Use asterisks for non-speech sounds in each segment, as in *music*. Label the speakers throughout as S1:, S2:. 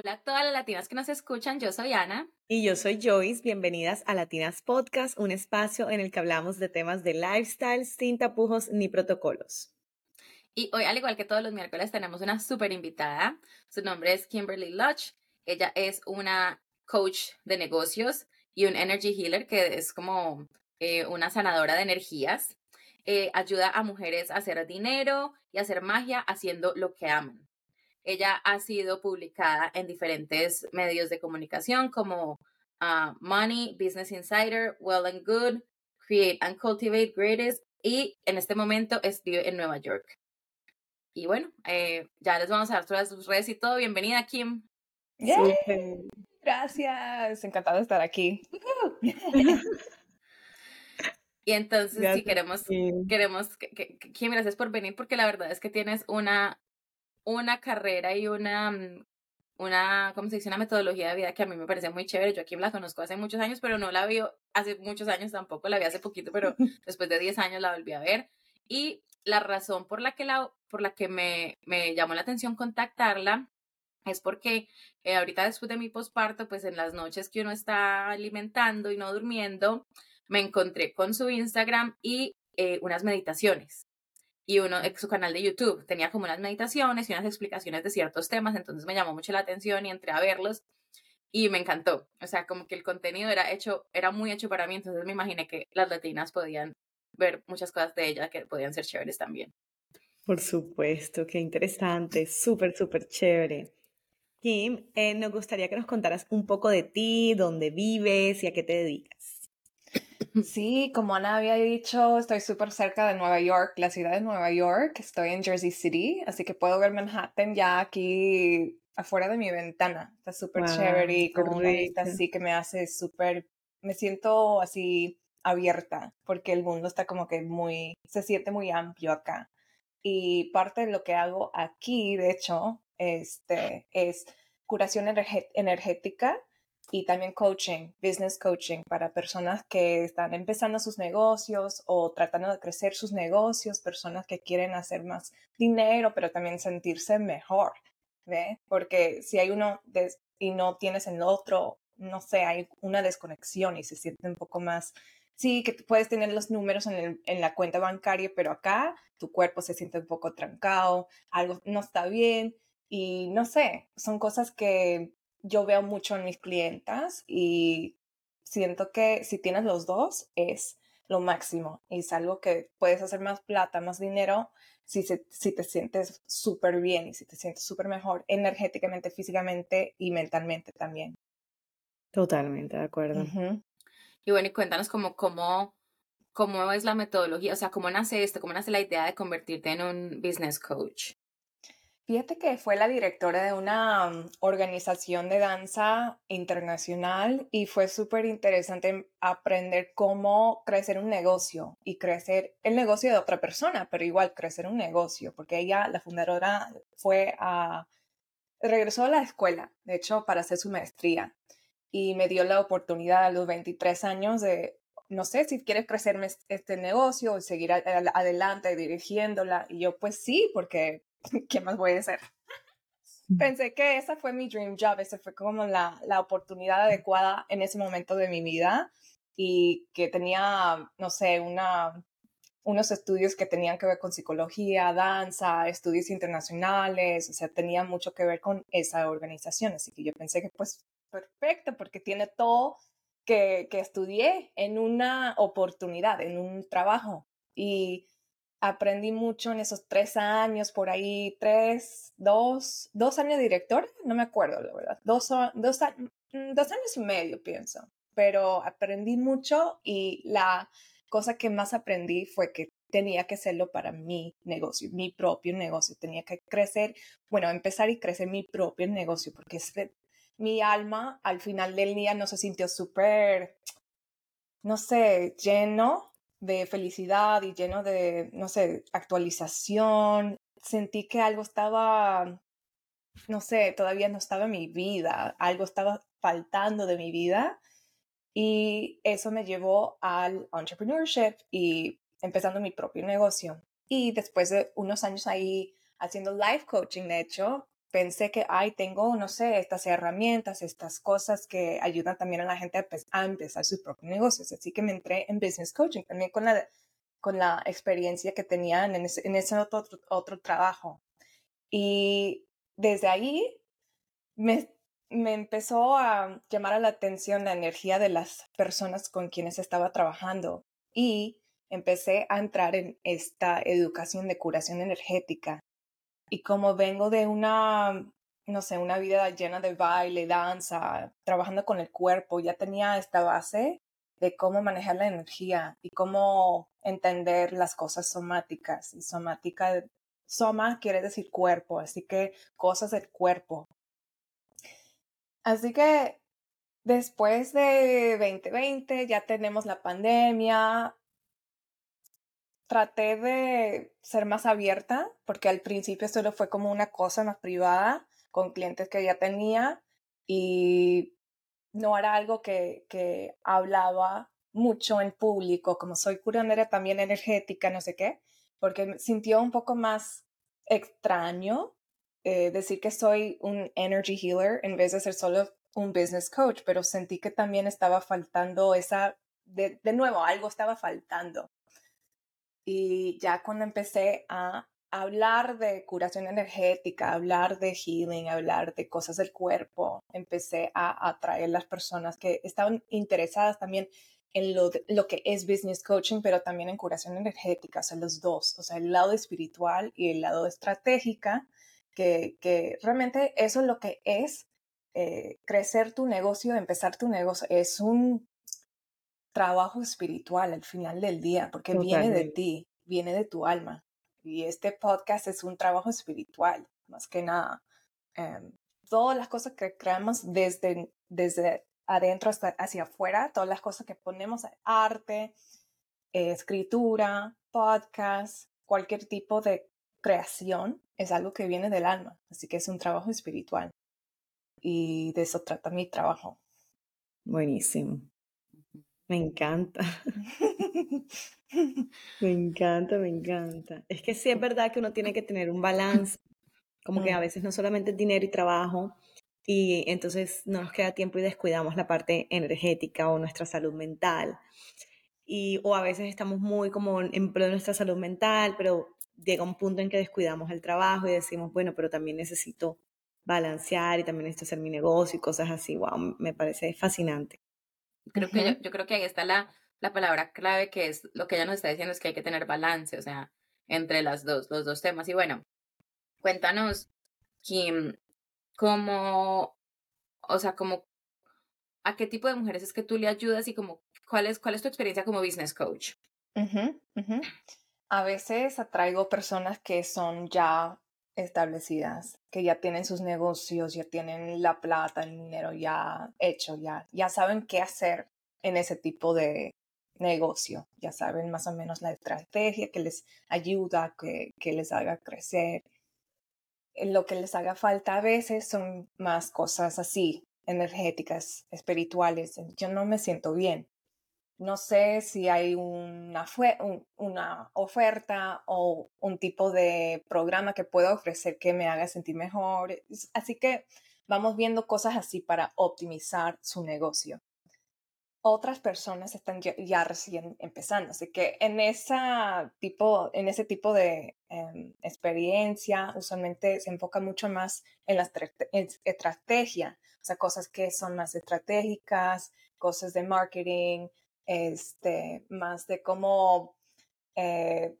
S1: Hola a todas las latinas que nos escuchan, yo soy Ana.
S2: Y yo soy Joyce, bienvenidas a Latinas Podcast, un espacio en el que hablamos de temas de lifestyle sin tapujos ni protocolos.
S1: Y hoy, al igual que todos los miércoles, tenemos una súper invitada. Su nombre es Kimberly Lodge. Ella es una coach de negocios y un energy healer, que es como eh, una sanadora de energías. Eh, ayuda a mujeres a hacer dinero y hacer magia haciendo lo que aman. Ella ha sido publicada en diferentes medios de comunicación como ah, Money, Business Insider, Well and Good, Create and Cultivate Greatest y en este momento vive en Nueva York. Y bueno, eh, ya les vamos a dar todas sus redes y todo. Bienvenida, Kim.
S3: Gracias, encantada de estar aquí. *laughs*
S1: y entonces, si queremos, queremos, Kim, gracias por venir porque la verdad es que tienes una, una carrera y una, mm, una, ¿cómo se dice? Una metodología de vida que a mí me parece muy chévere. Yo a Kim la conozco hace muchos años, pero no la vi hace muchos años tampoco, la vi hace poquito, pero *laughs* después de 10 años la volví a ver. Y la razón por la que, la, por la que me, me llamó la atención contactarla es porque eh, ahorita después de mi posparto, pues en las noches que uno está alimentando y no durmiendo, me encontré con su Instagram y eh, unas meditaciones y uno, eh, su canal de YouTube tenía como unas meditaciones y unas explicaciones de ciertos temas, entonces me llamó mucho la atención y entré a verlos y me encantó. O sea, como que el contenido era hecho, era muy hecho para mí, entonces me imaginé que las latinas podían ver muchas cosas de ella que podían ser chéveres también.
S2: Por supuesto, qué interesante, súper, súper chévere. Kim, eh, nos gustaría que nos contaras un poco de ti, dónde vives y a qué te dedicas.
S3: Sí, como Ana había dicho, estoy súper cerca de Nueva York, la ciudad de Nueva York. Estoy en Jersey City, así que puedo ver Manhattan ya aquí afuera de mi ventana. Está súper chévere y con una vista así que me hace súper, me siento así abierta porque el mundo está como que muy, se siente muy amplio acá. Y parte de lo que hago aquí, de hecho, este, es curación energética y también coaching, business coaching para personas que están empezando sus negocios o tratando de crecer sus negocios, personas que quieren hacer más dinero, pero también sentirse mejor, ¿ve? Porque si hay uno y no tienes el otro, no sé, hay una desconexión y se siente un poco más sí, que puedes tener los números en, la cuenta bancaria, pero acá tu cuerpo se siente un poco trancado, algo no está bien y no sé, son cosas que yo veo mucho en mis clientas y siento que si tienes los dos es lo máximo y es algo que puedes hacer más plata, más dinero si, si te sientes súper bien y si te sientes súper mejor energéticamente, físicamente y mentalmente también.
S2: Totalmente de acuerdo.
S1: Y bueno, y cuéntanos cómo, cómo, cómo es la metodología, o sea, cómo nace esto, cómo nace la idea de convertirte en un business coach.
S3: Fíjate que fue la directora de una mm, organización de danza internacional y fue súper interesante aprender cómo crecer un negocio y crecer el negocio de otra persona, pero igual crecer un negocio, porque ella, la fundadora, fue a, regresó a la escuela, de hecho, para hacer su maestría y me dio la oportunidad a los 23 años de, no sé, si quieres crecer este negocio y seguir adelante dirigiéndola. Y yo, pues sí, porque *laughs* ¿qué más voy a hacer? Pensé que esa fue mi dream job, esa fue como la, la oportunidad adecuada en ese momento de mi vida y que tenía, no sé, una, unos estudios que tenían que ver con psicología, danza, estudios internacionales, o sea, tenía mucho que ver con esa organización, así que yo pensé que pues perfecto porque tiene todo que, que estudié en una oportunidad, en un trabajo. Y aprendí mucho en esos tres años, por ahí, tres, dos, dos años de director, no me acuerdo, la verdad, dos, dos, mm, dos años y medio, pienso, pero aprendí mucho y la cosa que más aprendí fue que tenía que hacerlo para mi negocio, mi propio negocio, tenía que crecer, bueno, empezar y crecer mi propio negocio, porque mi alma al final del día no se sintió súper, no sé, lleno de felicidad y lleno de, no sé, actualización. Sentí que algo estaba, no sé, todavía no estaba en mi vida, algo estaba faltando de mi vida. Y eso me llevó al entrepreneurship y empezando mi propio negocio. Y después de unos años ahí haciendo life coaching, de hecho, pensé que, ay, tengo, no sé, estas herramientas, estas cosas que ayudan también a la gente a, empezar sus propios negocios. Así que me entré en business coaching también con la, con la experiencia que tenía en ese, en ese otro, otro trabajo. Y desde ahí me, me empezó a llamar a la atención la energía de las personas con quienes estaba trabajando y empecé a entrar en esta educación de curación energética y como vengo de una, no sé, una vida llena de baile, danza, trabajando con el cuerpo, ya tenía esta base de cómo manejar la energía y cómo entender las cosas somáticas. Y somática, soma quiere decir cuerpo, así que cosas del cuerpo. Así que después de 2020 ya tenemos la pandemia, traté de ser más abierta, porque al principio solo fue como una cosa más privada con clientes que ya tenía y no era algo que, que hablaba mucho en público, como soy curandera también energética, no sé qué, porque me sintió un poco más extraño eh, decir que soy un energy healer en vez de ser solo un business coach, pero sentí que también estaba faltando esa, de, de nuevo, algo estaba faltando. Y ya cuando empecé a hablar de curación energética, hablar de healing, hablar de cosas del cuerpo, empecé a atraer las personas que estaban interesadas también en lo, lo, que es business coaching, pero también en curación energética, o sea, los dos, o sea, el lado espiritual y el lado estratégica, que, que realmente eso es lo que es eh, crecer tu negocio, empezar tu negocio, es un trabajo espiritual al final del día, porque viene de ti, viene de tu alma. Y este podcast es un trabajo espiritual, más que nada. Em, todas las cosas que creamos desde, desde adentro hasta hacia afuera, todas las cosas que ponemos, arte, escritura, podcast, cualquier tipo de creación, es algo que viene del alma. Así que es un trabajo espiritual. Y de eso trata mi trabajo.
S2: Buenísimo. Me encanta. *laughs* *laughs* me encanta, me encanta. Es que sí es verdad que uno tiene que tener un balance, como que a veces no solamente dinero y trabajo, y entonces no nos queda tiempo y descuidamos la parte energética o nuestra salud mental. Y, o a veces estamos muy como en pro de nuestra salud mental, pero llega un punto en que descuidamos el trabajo y decimos, bueno, pero también necesito balancear y también necesito hacer mi negocio y cosas así. Wow, me parece fascinante.
S1: Creo que yo, creo que ahí está la, la palabra clave que es lo que ella nos está diciendo es que hay que tener balance, o sea, entre las dos, los dos temas. Y bueno, cuéntanos, Kim, cómo, o sea, como, a qué tipo de mujeres es que tú le ayudas y como, cuál es, cuál es tu experiencia como business coach.
S3: A veces atraigo personas que son ya establecidas, que ya tienen sus negocios, ya tienen la plata, el dinero ya hecho, ya, ya saben qué hacer en ese tipo de negocio, ya saben más o menos la estrategia que les ayuda, que, que les haga crecer. Lo que les haga falta a veces son más cosas así, energéticas, espirituales. Yo no me siento bien no sé si hay una, una oferta o un tipo de programa que pueda ofrecer que me haga sentir mejor. Así que vamos viendo cosas así para optimizar su negocio. Otras personas están ya, recién empezando, así que en, esa tipo, en ese tipo de em, experiencia usualmente se enfoca mucho más en la estrategia, o sea, cosas que son más estratégicas, cosas de marketing, este, más de cómo, eh,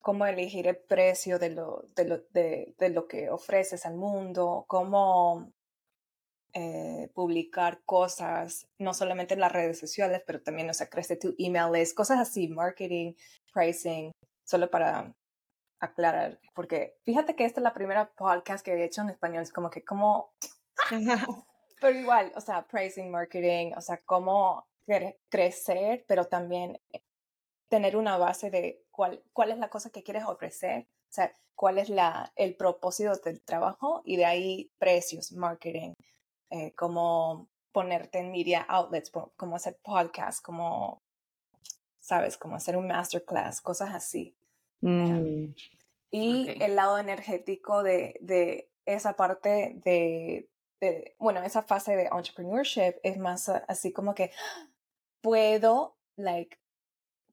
S3: cómo elegir el precio de lo, de lo, de, de lo que ofreces al mundo, cómo eh, publicar cosas, no solamente en las redes sociales, pero también, o sea, crece tu email list, cosas así, marketing, pricing, solo para aclarar, porque fíjate que esta es la primera podcast que he hecho en español, es como que como, *laughs* pero igual, o sea, pricing, marketing, o sea, cómo crecer, pero también eh, tener una base de cuál, cuál es la cosa que quieres ofrecer, o sea, cuál es la, el propósito del trabajo y de ahí precios, marketing, eh, cómo ponerte en media outlets, cómo hacer podcast, cómo, sabes, cómo hacer un masterclass, cosas así. Mm. Y el lado energético de, de esa parte de, de, bueno, esa fase de entrepreneurship es más así como que puedo, like,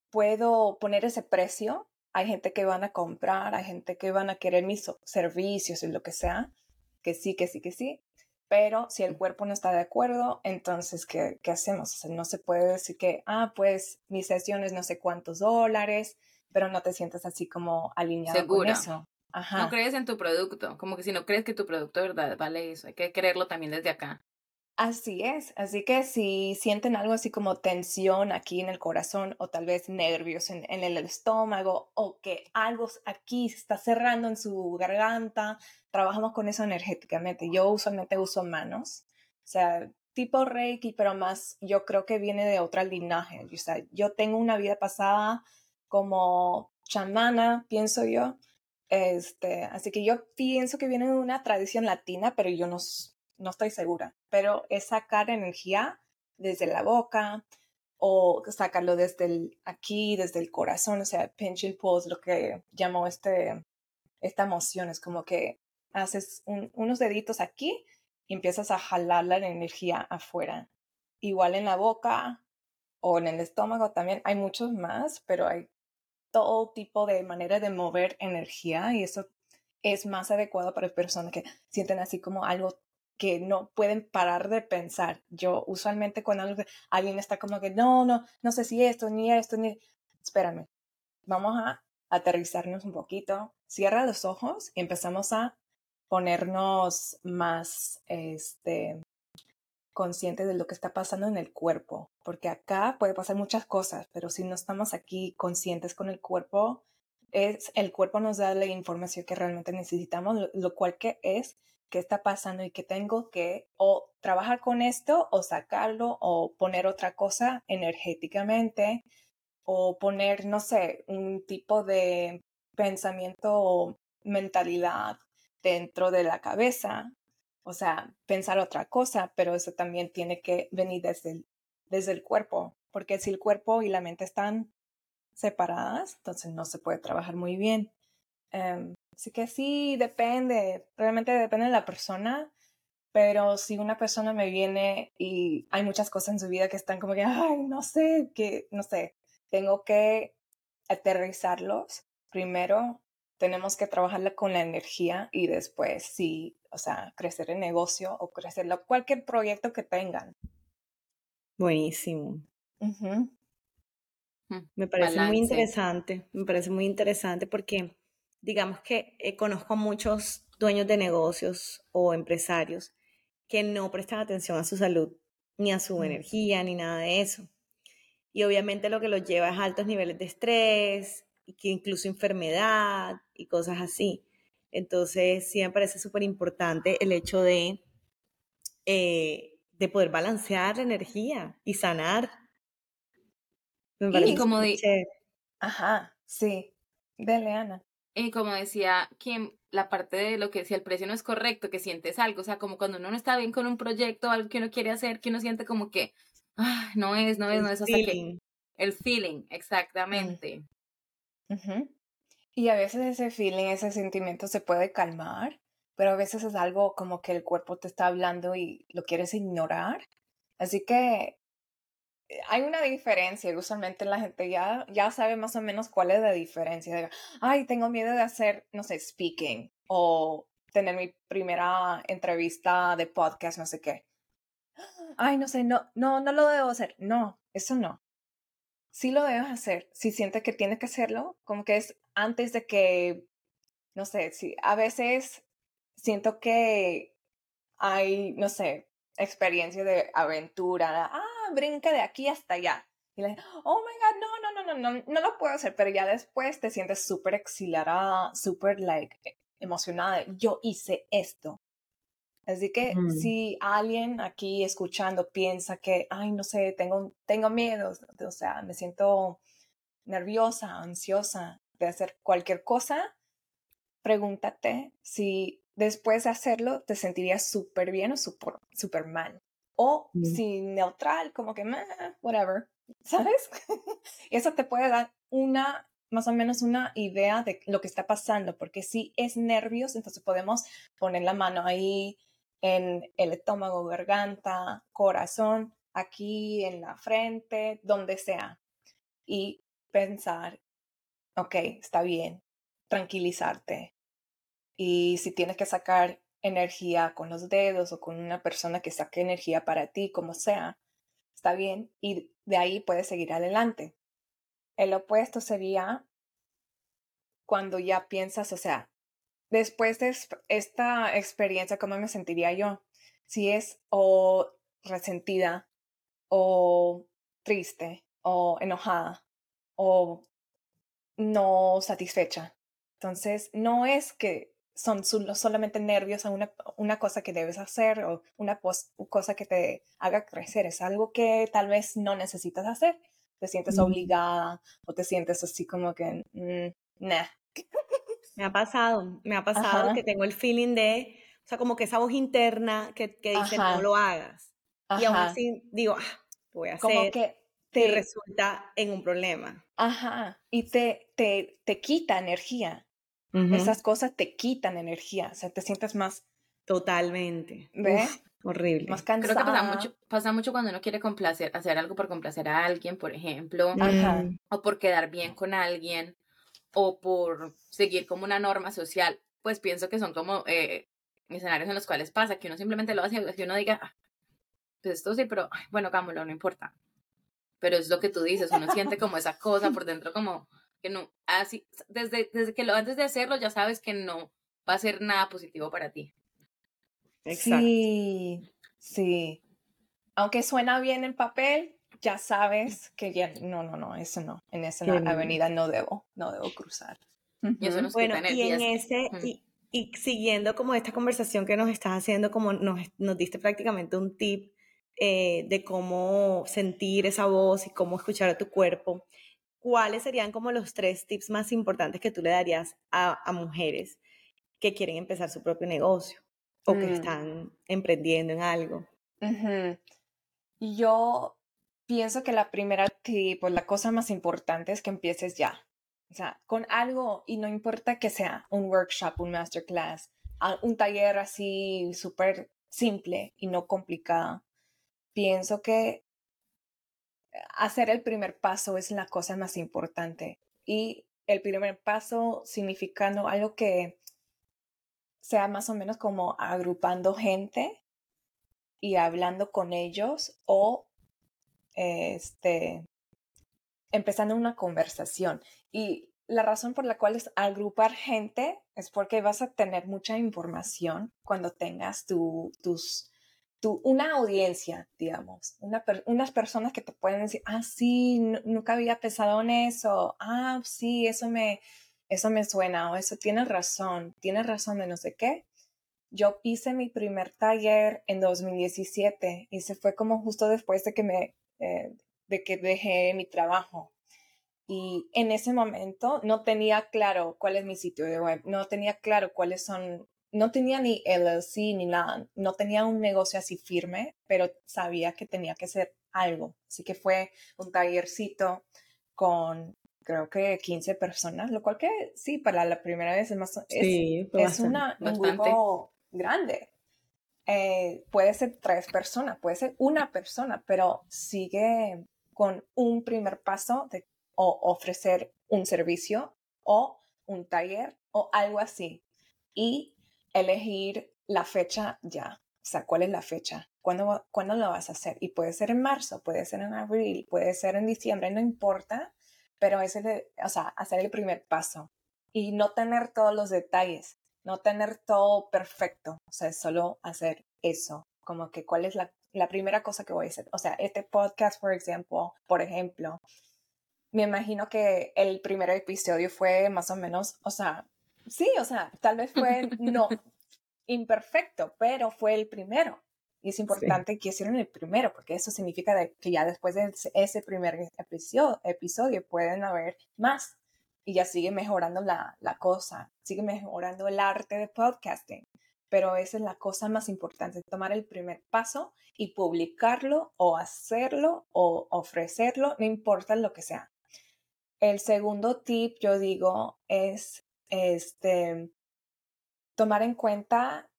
S3: puedo poner ese precio. Hay gente que van a comprar, hay gente que van a querer mis servicios y lo que sea, que sí, que sí, que sí. Pero si el cuerpo no está de acuerdo, entonces, ¿qué, qué hacemos? no se puede decir que, ah, pues mi sesión es no sé cuántos dólares, pero no te sientes así como alineado con eso.
S1: No crees en tu producto, como que si no crees que tu producto de verdad vale eso, hay que creerlo también desde acá.
S3: Así es, así que si sienten algo así como tensión aquí en el corazón o tal vez nervios en, el estómago o que algo aquí se está cerrando en su garganta, trabajamos con eso energéticamente. Yo usualmente uso manos, o sea, tipo Reiki, pero más yo creo que viene de otra linaje. O sea, yo tengo una vida pasada como chamana, pienso yo. Este, así que yo pienso que viene de una tradición latina, pero yo no, no estoy segura, pero es sacar energía desde la boca o sacarlo desde aquí, desde el corazón, o sea, pinch and pulse, lo que llamo este, esta emoción, es como que haces unos deditos aquí y empiezas a jalar la energía afuera. Igual en la boca o en el estómago también hay muchos más, pero hay todo tipo de manera de mover energía y eso es más adecuado para personas que sienten así como algo que no pueden parar de pensar. Yo usualmente cuando alguien está como que, no, no, no sé si esto, ni esto, ni... Espérame, vamos a aterrizarnos un poquito. Cierra los ojos y empezamos a ponernos más, este, conscientes de lo que está pasando en el cuerpo, porque acá puede pasar muchas cosas, pero si no estamos aquí conscientes con el cuerpo, es el cuerpo nos da la información que realmente necesitamos, lo cual que es qué está pasando y que tengo que o trabajar con esto o sacarlo o poner otra cosa energéticamente o poner, no sé, un tipo de pensamiento o mentalidad dentro de la cabeza. O sea, pensar otra cosa, pero eso también tiene que venir desde el, desde el cuerpo, porque si el cuerpo y la mente están separadas, entonces no se puede trabajar muy bien. Em, Así que sí, depende, realmente depende de la persona, pero si una persona me viene y hay muchas cosas en su vida que están como que, ay, no sé, que, no sé, tengo que aterrizarlos. Primero, tenemos que trabajarla con la energía y después, sí, o sea, crecer el negocio o crecer cualquier proyecto que tengan.
S2: Buenísimo. Mm, me parece muy interesante, me parece muy interesante porque digamos que eh, conozco a muchos dueños de negocios o empresarios que no prestan atención a su salud, ni a su mm. energía, ni nada de eso. Y obviamente lo que los lleva es altos niveles de estrés, y que incluso enfermedad y cosas así. Entonces, sí me parece súper importante el hecho de, eh, de poder balancear la energía y sanar.
S3: Me parece y como de... Ajá, sí. Dele, Ana.
S1: Y como decía Kim, la parte de lo que si el precio no es correcto, que sientes algo, o sea, como cuando uno no está bien con un proyecto, algo que uno quiere hacer, que uno siente como que, ah, no es, no es, no es, hasta que el feeling, exactamente.
S3: Y a veces ese feeling, ese sentimiento se puede calmar, pero a veces es algo como que el cuerpo te está hablando y lo quieres ignorar. Así que hay una diferencia, usualmente la gente ya, ya sabe más o menos cuál es la diferencia. Ay, tengo miedo de hacer, no sé, speaking o tener mi primera entrevista de podcast, no sé qué. Ay, no sé, no, no, no lo debo hacer. No, eso no. Sí lo debes hacer. Si sientes que tienes que hacerlo, como que es antes de que, no sé, si a veces siento que hay, no sé, experiencia de aventura. Ah, brinca de aquí hasta allá. Y le, oh my god, no, no, no, no, no, no lo puedo hacer, pero ya después te sientes súper exhilarada, súper, like, emocionada. Yo hice esto. Así que si alguien aquí escuchando piensa que, ay, no sé, tengo, tengo miedo, o sea, me siento nerviosa, ansiosa de hacer cualquier cosa, pregúntate si después de hacerlo te sentirías súper bien o súper mal o mm. si neutral, como que, whatever, ¿sabes? *laughs* Eso te puede dar una más o menos una idea de lo que está pasando, porque si es nervios, entonces podemos poner la mano ahí en el estómago, garganta, corazón, aquí en la frente, donde sea, y pensar, ok, está bien, tranquilizarte. Y si tienes que sacar energía con los dedos o con una persona que saque energía para ti, como sea, está bien, y de ahí puedes seguir adelante. El opuesto sería cuando ya piensas, o sea, después de esta experiencia, ¿cómo me sentiría yo? Si es o resentida o triste o enojada o no satisfecha. Entonces, no es que son solamente nervios a una, una cosa que debes hacer o una cosa que te haga crecer. Es algo que tal vez no necesitas hacer. Te sientes obligada o te sientes así como que, mm, nah.
S2: Me ha pasado, me ha pasado que tengo el feeling de, o sea, como que esa voz interna que, que dice no lo hagas. Y aún así digo, ah, voy a hacer. Como que te resulta en un problema.
S3: Ajá, y te, te, te quita energía. Esas cosas te quitan energía, o sea, te sientes más...
S2: Totalmente. ¿Ves? horrible.
S1: Más cansada. Creo que pasa mucho, pasa mucho cuando uno quiere complacer, hacer algo por complacer a alguien, por ejemplo, Ajá. o por quedar bien con alguien, o por seguir como una norma social. Pues pienso que son como eh, escenarios en los cuales pasa que uno simplemente lo hace y uno diga, ah, pues esto sí, pero bueno, cámelo, no importa pero es lo que tú dices, uno siente como esa cosa por dentro, como que no, así, desde, desde que lo antes de hacerlo ya sabes que no va a ser nada positivo para ti.
S3: Exacto. Sí, sí. Aunque suena bien en papel, ya sabes que ya, no, no, no, eso no, en esa avenida no debo, no debo cruzar.
S2: Y eso nos bueno, y en ese, y, y, siguiendo como esta conversación que nos estás haciendo, como nos, nos diste prácticamente un tip eh, de cómo sentir esa voz y cómo escuchar a tu cuerpo, ¿cuáles serían como los tres tips más importantes que tú le darías a, mujeres que quieren empezar su propio negocio o que mm. están emprendiendo en algo?
S3: Yo pienso que la primera tip, la cosa más importante es que empieces ya. O sea, con algo, y no importa que sea un workshop, un masterclass, un taller así súper simple y no complicado pienso que hacer el primer paso es la cosa más importante. Y el primer paso significando algo que sea más o menos como agrupando gente y hablando con ellos o este empezando una conversación. Y la razón por la cual es agrupar gente es porque vas a tener mucha información cuando tengas tus una audiencia, digamos, una unas personas que te pueden decir, ah, sí, nunca había pensado en eso, ah, sí, eso me, eso me suena, o eso tiene razón, tiene razón de no sé qué. Yo hice mi primer taller en 2017 y se fue como justo después de que me, eh, de que dejé mi trabajo. Y en ese momento no tenía claro cuál es mi sitio de web, no tenía claro cuáles son no tenía ni LLC ni nada, no tenía un negocio así firme, pero sabía que tenía que ser algo. Así que fue un tallercito con creo que 15 personas, lo cual que sí, para la primera vez es más, es, es una, un grupo grande. Eh, puede ser tres personas, puede ser una persona, pero sigue con un primer paso de o ofrecer un servicio o un taller o algo así. Y elegir la fecha ya. O sea, ¿cuál es la fecha? ¿Cuándo, ¿Cuándo lo vas a hacer? Y puede ser en marzo, puede ser en abril, puede ser en diciembre, no importa, pero es el, o sea, hacer el primer paso y no tener todos los detalles, no tener todo perfecto, o sea, solo hacer eso, como que cuál es la, la primera cosa que voy a hacer. O sea, este podcast, por ejemplo, por ejemplo, me imagino que el primer episodio fue más o menos, o sea, Sí, o sea, tal vez fue *laughs* no imperfecto, pero fue el primero. Y es importante que hicieron el primero, porque eso significa que ya después de ese primer episodio, episodio pueden haber más. Y ya sigue mejorando la, la cosa, sigue mejorando el arte de podcasting. Pero esa es la cosa más importante, tomar el primer paso y publicarlo o hacerlo o ofrecerlo, no importa lo que sea. el segundo tip, yo digo, es este, tomar en cuenta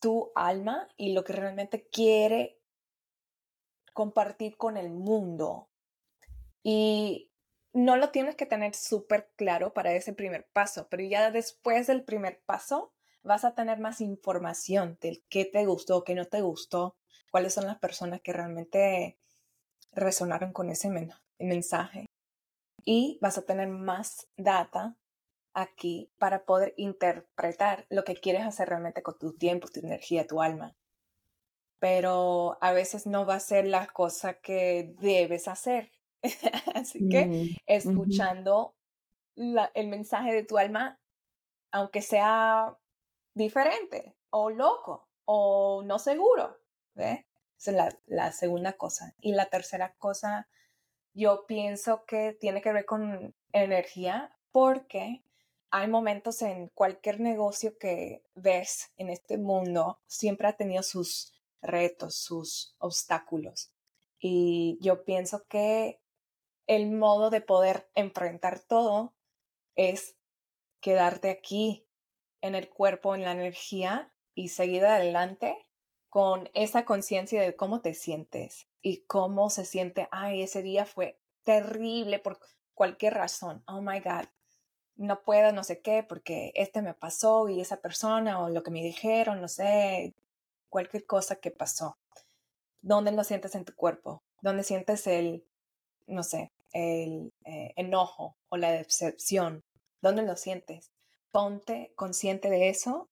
S3: tu alma y lo que realmente quiere compartir con el mundo. Y no lo tienes que tener súper claro para ese primer paso, pero ya después del primer paso vas a tener más información del qué te gustó, qué no te gustó, cuáles son las personas que realmente resonaron con ese mensaje y vas a tener más data aquí para poder interpretar lo que quieres hacer realmente con tu tiempo, tu energía, tu alma. Pero a veces no va a ser la cosa que debes hacer. *laughs* Así que mm, escuchando el mensaje de tu alma, aunque sea diferente o loco o no seguro, Esa es la, la segunda cosa. Y la tercera cosa yo pienso que tiene que ver con energía porque hay momentos en cualquier negocio que ves en este mundo, siempre ha tenido sus retos, sus obstáculos. Y yo pienso que el modo de poder enfrentar todo es quedarte aquí en el cuerpo, en la energía y seguir adelante con esa conciencia de cómo te sientes y cómo se siente, ay, ese día fue terrible por cualquier razón, oh my God, no puedo, no sé qué, porque este me pasó y esa persona o lo que me dijeron, no sé, cualquier cosa que pasó. ¿Dónde lo sientes en tu cuerpo? ¿Dónde sientes el, no sé, el eh, enojo o la decepción? ¿Dónde lo sientes? Ponte consciente de eso.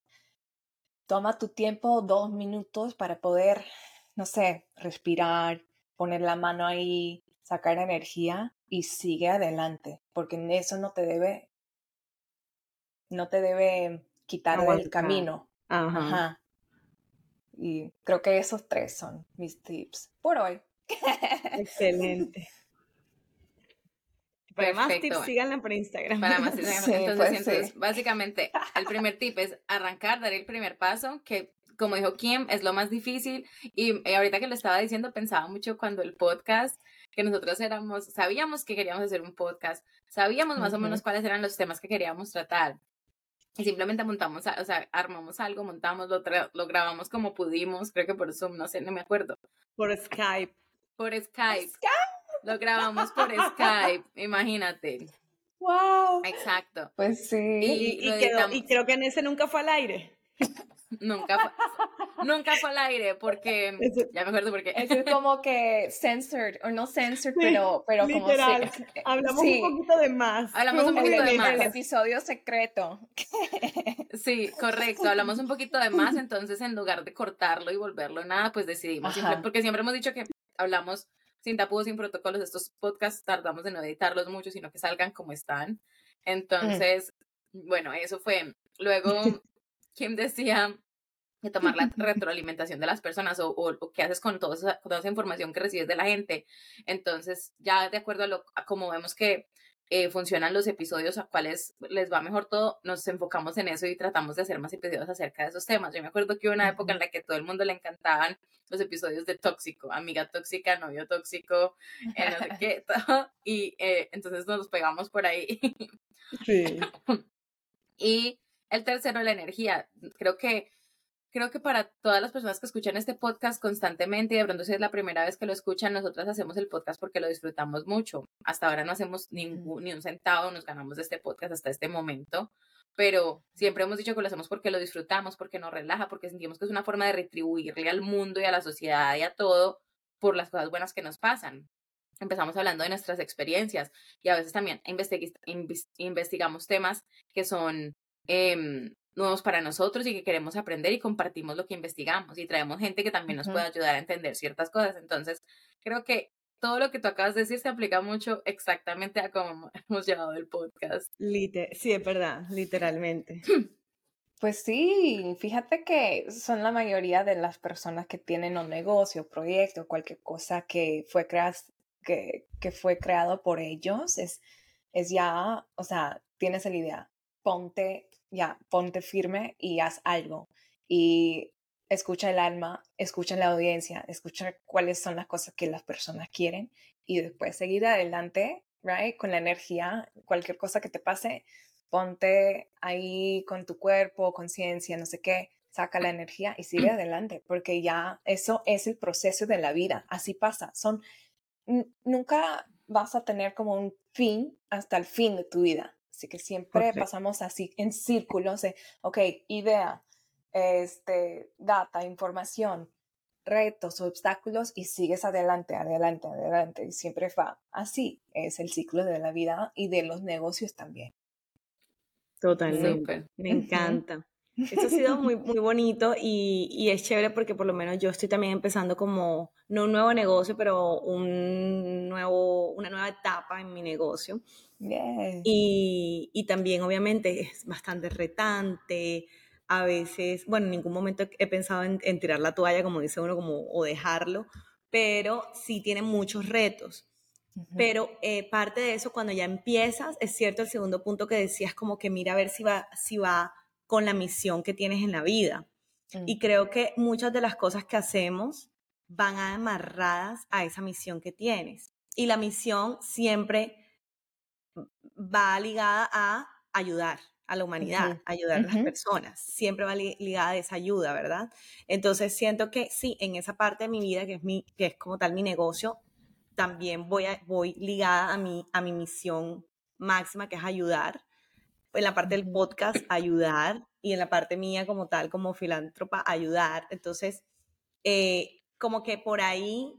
S3: Toma tu tiempo, dos minutos para poder, no sé, respirar, poner la mano ahí, sacar energía y sigue adelante, porque eso no te debe, no te debe quitar del camino. Ajá. Y creo que esos tres son mis tips por hoy.
S2: Excelente. *laughs* Para más tips, síganla por Instagram.
S1: Para más *laughs* entonces, básicamente, el primer tip es arrancar, dar el primer paso, que como dijo Kim, es lo más difícil. Y eh, ahorita que lo estaba diciendo, pensaba mucho cuando el podcast, que nosotros éramos, sabíamos que queríamos hacer un podcast, sabíamos más o menos cuáles eran los temas que queríamos tratar. Y simplemente montamos, o sea, armamos algo, montamos, lo, lo grabamos como pudimos, creo que por Zoom, no sé, no me acuerdo.
S2: Por Skype.
S1: Por Skype. Skype. Lo grabamos por Skype, imagínate.
S3: Wow.
S1: Exacto.
S3: Pues sí.
S2: Y, y creo que en ese nunca fue al aire.
S1: Nunca fue, nunca fue al aire porque *laughs* ya me acuerdo porque
S3: es como que censored o no censored pero pero como
S2: hablamos un poquito de más.
S1: Hablamos un poquito de más
S3: el episodio secreto. *laughs*
S1: Sí correcto hablamos un poquito de más entonces en lugar de cortarlo y volverlo nada pues decidimos porque siempre hemos dicho que hablamos sin tapujos sin protocolos estos podcasts tardamos en no editarlos mucho sino que salgan como están. Mm. entonces bueno eso fue. Luego *laughs* Kim decía de tomar la *laughs* retroalimentación de las personas o, o, qué haces con, toda esa, información que recibes de la gente. Entonces, ya de acuerdo a, lo, cómo vemos que eh, funcionan los episodios a cuáles les va mejor todo, nos enfocamos en eso y tratamos de hacer más episodios acerca de esos temas. Yo me acuerdo que hubo una época en la que todo el mundo le encantaban los episodios de tóxico, amiga tóxica, novio tóxico, eh, no sé qué, *laughs* todo, y eh, entonces nos pegamos por ahí.
S2: Sí. *laughs*
S1: y el tercero, la energía. Creo que, creo que para todas las personas que escuchan este podcast constantemente y de pronto si es la primera vez que lo escuchan, nosotras hacemos el podcast porque lo disfrutamos mucho. Hasta ahora no hacemos ningún, ni un centavo, nos ganamos de este podcast hasta este momento pero siempre hemos dicho que lo hacemos porque lo disfrutamos, porque nos relaja, porque sentimos que es una forma de retribuirle al mundo y a la sociedad y a todo por las cosas buenas que nos pasan. Empezamos hablando de nuestras experiencias y a veces también investigamos temas que son eh, nuevos para nosotros y que queremos aprender y compartimos lo que investigamos y traemos gente que también nos puede ayudar a entender ciertas cosas. Entonces, creo que todo lo que tú acabas de decir se aplica mucho exactamente a cómo *laughs* hemos llevado el podcast.
S2: sí, es verdad, literalmente. *clears throat*
S3: Pues sí, fíjate que son la mayoría de las personas que tienen un negocio, proyecto, cualquier cosa que fue, que, que fue creado por ellos, es, es ya, o sea, tienes la idea, ponte ya, ponte firme y haz algo. Y escucha el alma, escucha la audiencia, escucha cuáles son las cosas que las personas quieren y después seguir adelante right? Con la energía, cualquier cosa que te pase, ponte ahí con tu cuerpo, conciencia, no sé qué, saca la energía y sigue *clears throat* adelante, porque ya eso es el proceso de la vida, así pasa, son, nunca vas a tener como un fin hasta el fin de tu vida, así que siempre pasamos así en círculos de, ok, idea, este, data, información, retos, obstáculos y sigues adelante, adelante, adelante y siempre va así, es el ciclo de la vida y de los negocios también.
S2: Totalmente. Me encanta. Esto ha sido muy, *laughs* muy bonito y, y, es chévere porque por lo menos yo estoy también empezando como, no un nuevo negocio, pero un nuevo, una nueva etapa en mi negocio. Y, y, también obviamente es bastante retante. A veces, bueno, en ningún momento he pensado en, en tirar la toalla, como dice uno, como, o dejarlo, pero sí tiene muchos retos. Pero eh, parte de eso, cuando ya empiezas, es cierto el segundo punto que decías, como que mira a ver si va, si va con la misión que tienes en la vida. Mm. Y creo que muchas de las cosas que hacemos van amarradas a esa misión que tienes. Y la misión siempre va ligada a ayudar a la humanidad, ayudar a las personas. Siempre va ligada a esa ayuda, ¿verdad? Entonces siento que sí, en esa parte de mi vida, que es, mi, que es como tal mi negocio, también voy, a, voy ligada a mi, a mi misión máxima, que es ayudar en la parte del podcast ayudar y en la parte mía como tal, como filántropa, ayudar. Entonces, eh, como que por ahí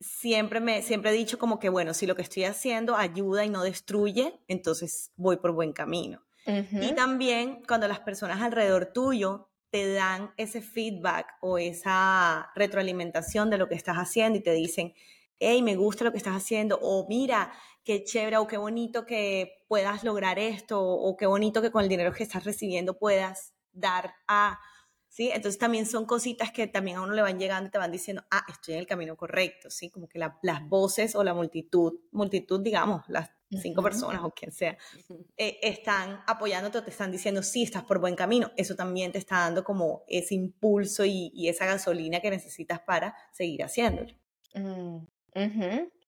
S2: siempre me siempre he dicho como que bueno, si lo que estoy haciendo ayuda y no destruye, entonces voy por buen camino. Y también cuando las personas alrededor tuyo te dan ese feedback o esa retroalimentación de lo que estás haciendo y te dicen, hey, me gusta lo que estás haciendo, o mira, qué chévere o qué bonito que puedas lograr esto o qué bonito que con el dinero que estás recibiendo puedas dar a, ¿sí? Entonces también son cositas que también a uno le van llegando y te van diciendo, ah, estoy en el camino correcto, ¿sí? Como que las voces o la multitud, multitud, digamos, las cinco personas o quien sea, *laughs* eh, están apoyándote o te están diciendo, sí, estás por buen camino. Eso también te está dando como ese impulso y, esa gasolina que necesitas para seguir haciéndolo.
S3: Mm,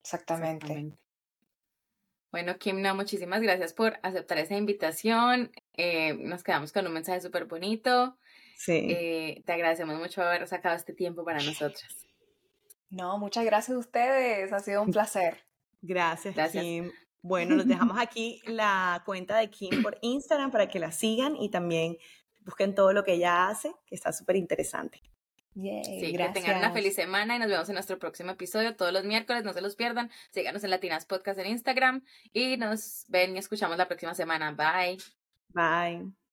S3: Exactamente.
S1: Bueno, Kimna, muchísimas gracias por aceptar esa invitación. Eh, nos quedamos con un mensaje súper bonito. Sí. Eh, te agradecemos mucho haber sacado este tiempo para nosotras.
S3: No, muchas gracias a ustedes. Ha sido un placer.
S2: Gracias, gracias. Kim. Bueno, nos dejamos aquí la cuenta de Kim por Instagram para que la sigan y también busquen todo lo que ella hace, que está súper interesante
S1: sí, que tengan una feliz semana y nos vemos en nuestro próximo episodio todos los miércoles, no se los pierdan. Síganos en Latinas Podcast en Instagram y nos ven y escuchamos la próxima semana. Bye.
S2: Bye.